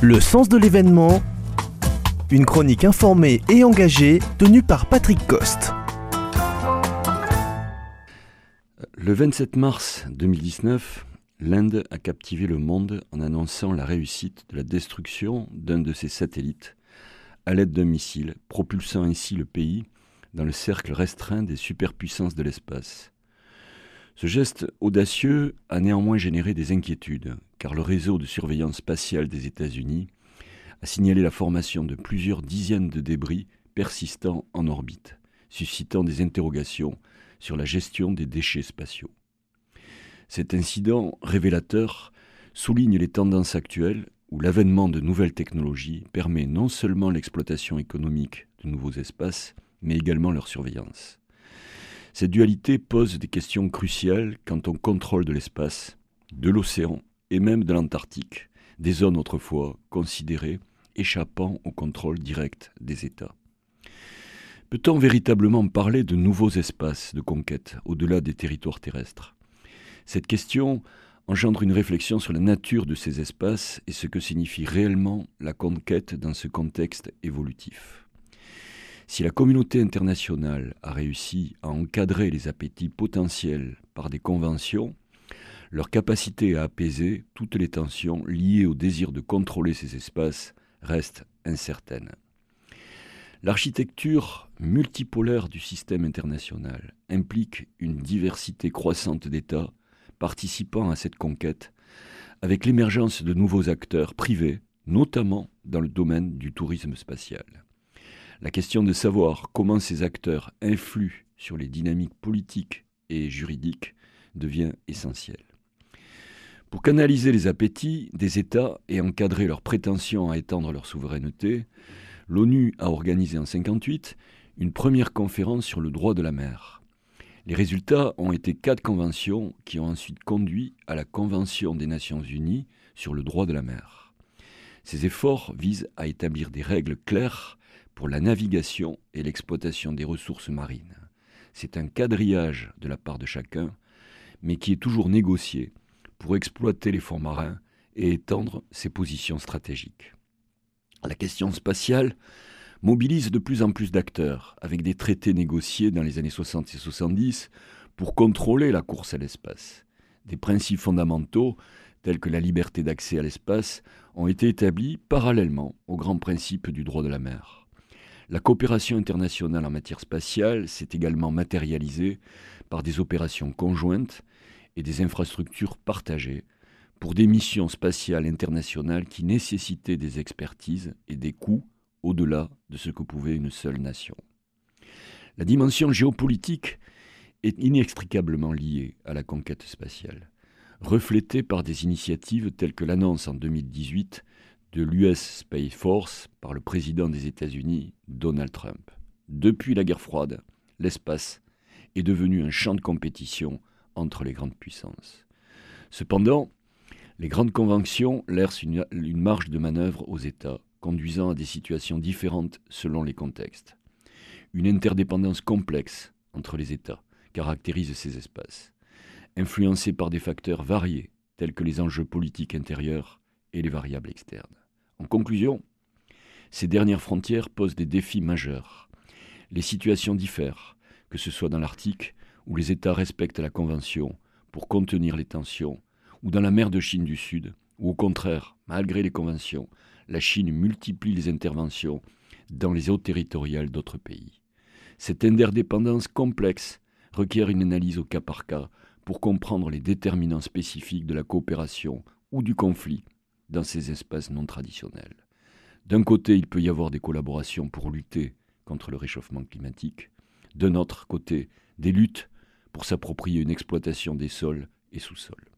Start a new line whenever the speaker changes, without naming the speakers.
Le sens de l'événement, une chronique informée et engagée tenue par Patrick Coste.
Le 27 mars 2019, l'Inde a captivé le monde en annonçant la réussite de la destruction d'un de ses satellites à l'aide d'un missile, propulsant ainsi le pays dans le cercle restreint des superpuissances de l'espace. Ce geste audacieux a néanmoins généré des inquiétudes, car le réseau de surveillance spatiale des États-Unis a signalé la formation de plusieurs dizaines de débris persistants en orbite, suscitant des interrogations sur la gestion des déchets spatiaux. Cet incident révélateur souligne les tendances actuelles où l'avènement de nouvelles technologies permet non seulement l'exploitation économique de nouveaux espaces, mais également leur surveillance. Cette dualité pose des questions cruciales quant au contrôle de l'espace, de l'océan et même de l'Antarctique, des zones autrefois considérées échappant au contrôle direct des États. Peut-on véritablement parler de nouveaux espaces de conquête au-delà des territoires terrestres? Cette question engendre une réflexion sur la nature de ces espaces et ce que signifie réellement la conquête dans ce contexte évolutif. Si la communauté internationale a réussi à encadrer les appétits potentiels par des conventions, leur capacité à apaiser toutes les tensions liées au désir de contrôler ces espaces reste incertaine. L'architecture multipolaire du système international implique une diversité croissante d'États participant à cette conquête, avec l'émergence de nouveaux acteurs privés, notamment dans le domaine du tourisme spatial. La question de savoir comment ces acteurs influent sur les dynamiques politiques et juridiques devient essentielle. Pour canaliser les appétits des États et encadrer leurs prétentions à étendre leur souveraineté, l'ONU a organisé en 1958 une première conférence sur le droit de la mer. Les résultats ont été quatre conventions qui ont ensuite conduit à la Convention des Nations Unies sur le droit de la mer. Ces efforts visent à établir des règles claires pour la navigation et l'exploitation des ressources marines. C'est un quadrillage de la part de chacun, mais qui est toujours négocié pour exploiter les fonds marins et étendre ses positions stratégiques. La question spatiale mobilise de plus en plus d'acteurs, avec des traités négociés dans les années 60 et 70 pour contrôler la course à l'espace. Des principes fondamentaux, tels que la liberté d'accès à l'espace, ont été établis parallèlement aux grands principes du droit de la mer. La coopération internationale en matière spatiale s'est également matérialisée par des opérations conjointes et des infrastructures partagées pour des missions spatiales internationales qui nécessitaient des expertises et des coûts au-delà de ce que pouvait une seule nation. La dimension géopolitique est inextricablement liée à la conquête spatiale, reflétée par des initiatives telles que l'annonce en 2018 de l'US Space Force par le président des États-Unis, Donald Trump. Depuis la guerre froide, l'espace est devenu un champ de compétition entre les grandes puissances. Cependant, les grandes conventions laissent une, marge de manœuvre aux États, conduisant à des situations différentes selon les contextes. Une interdépendance complexe entre les États caractérise ces espaces, influencée par des facteurs variés tels que les enjeux politiques intérieurs et les variables externes. En conclusion, ces dernières frontières posent des défis majeurs. Les situations diffèrent, que ce soit dans l'Arctique, où les États respectent la Convention pour contenir les tensions, ou dans la mer de Chine du Sud, où au contraire, malgré les conventions, la Chine multiplie les interventions dans les eaux territoriales d'autres pays. Cette interdépendance complexe requiert une analyse au cas par cas pour comprendre les déterminants spécifiques de la coopération ou du conflit dans ces espaces non traditionnels. D'un côté, il peut y avoir des collaborations pour lutter contre le réchauffement climatique, d'un autre côté, des luttes pour s'approprier une exploitation des sols et sous-sols.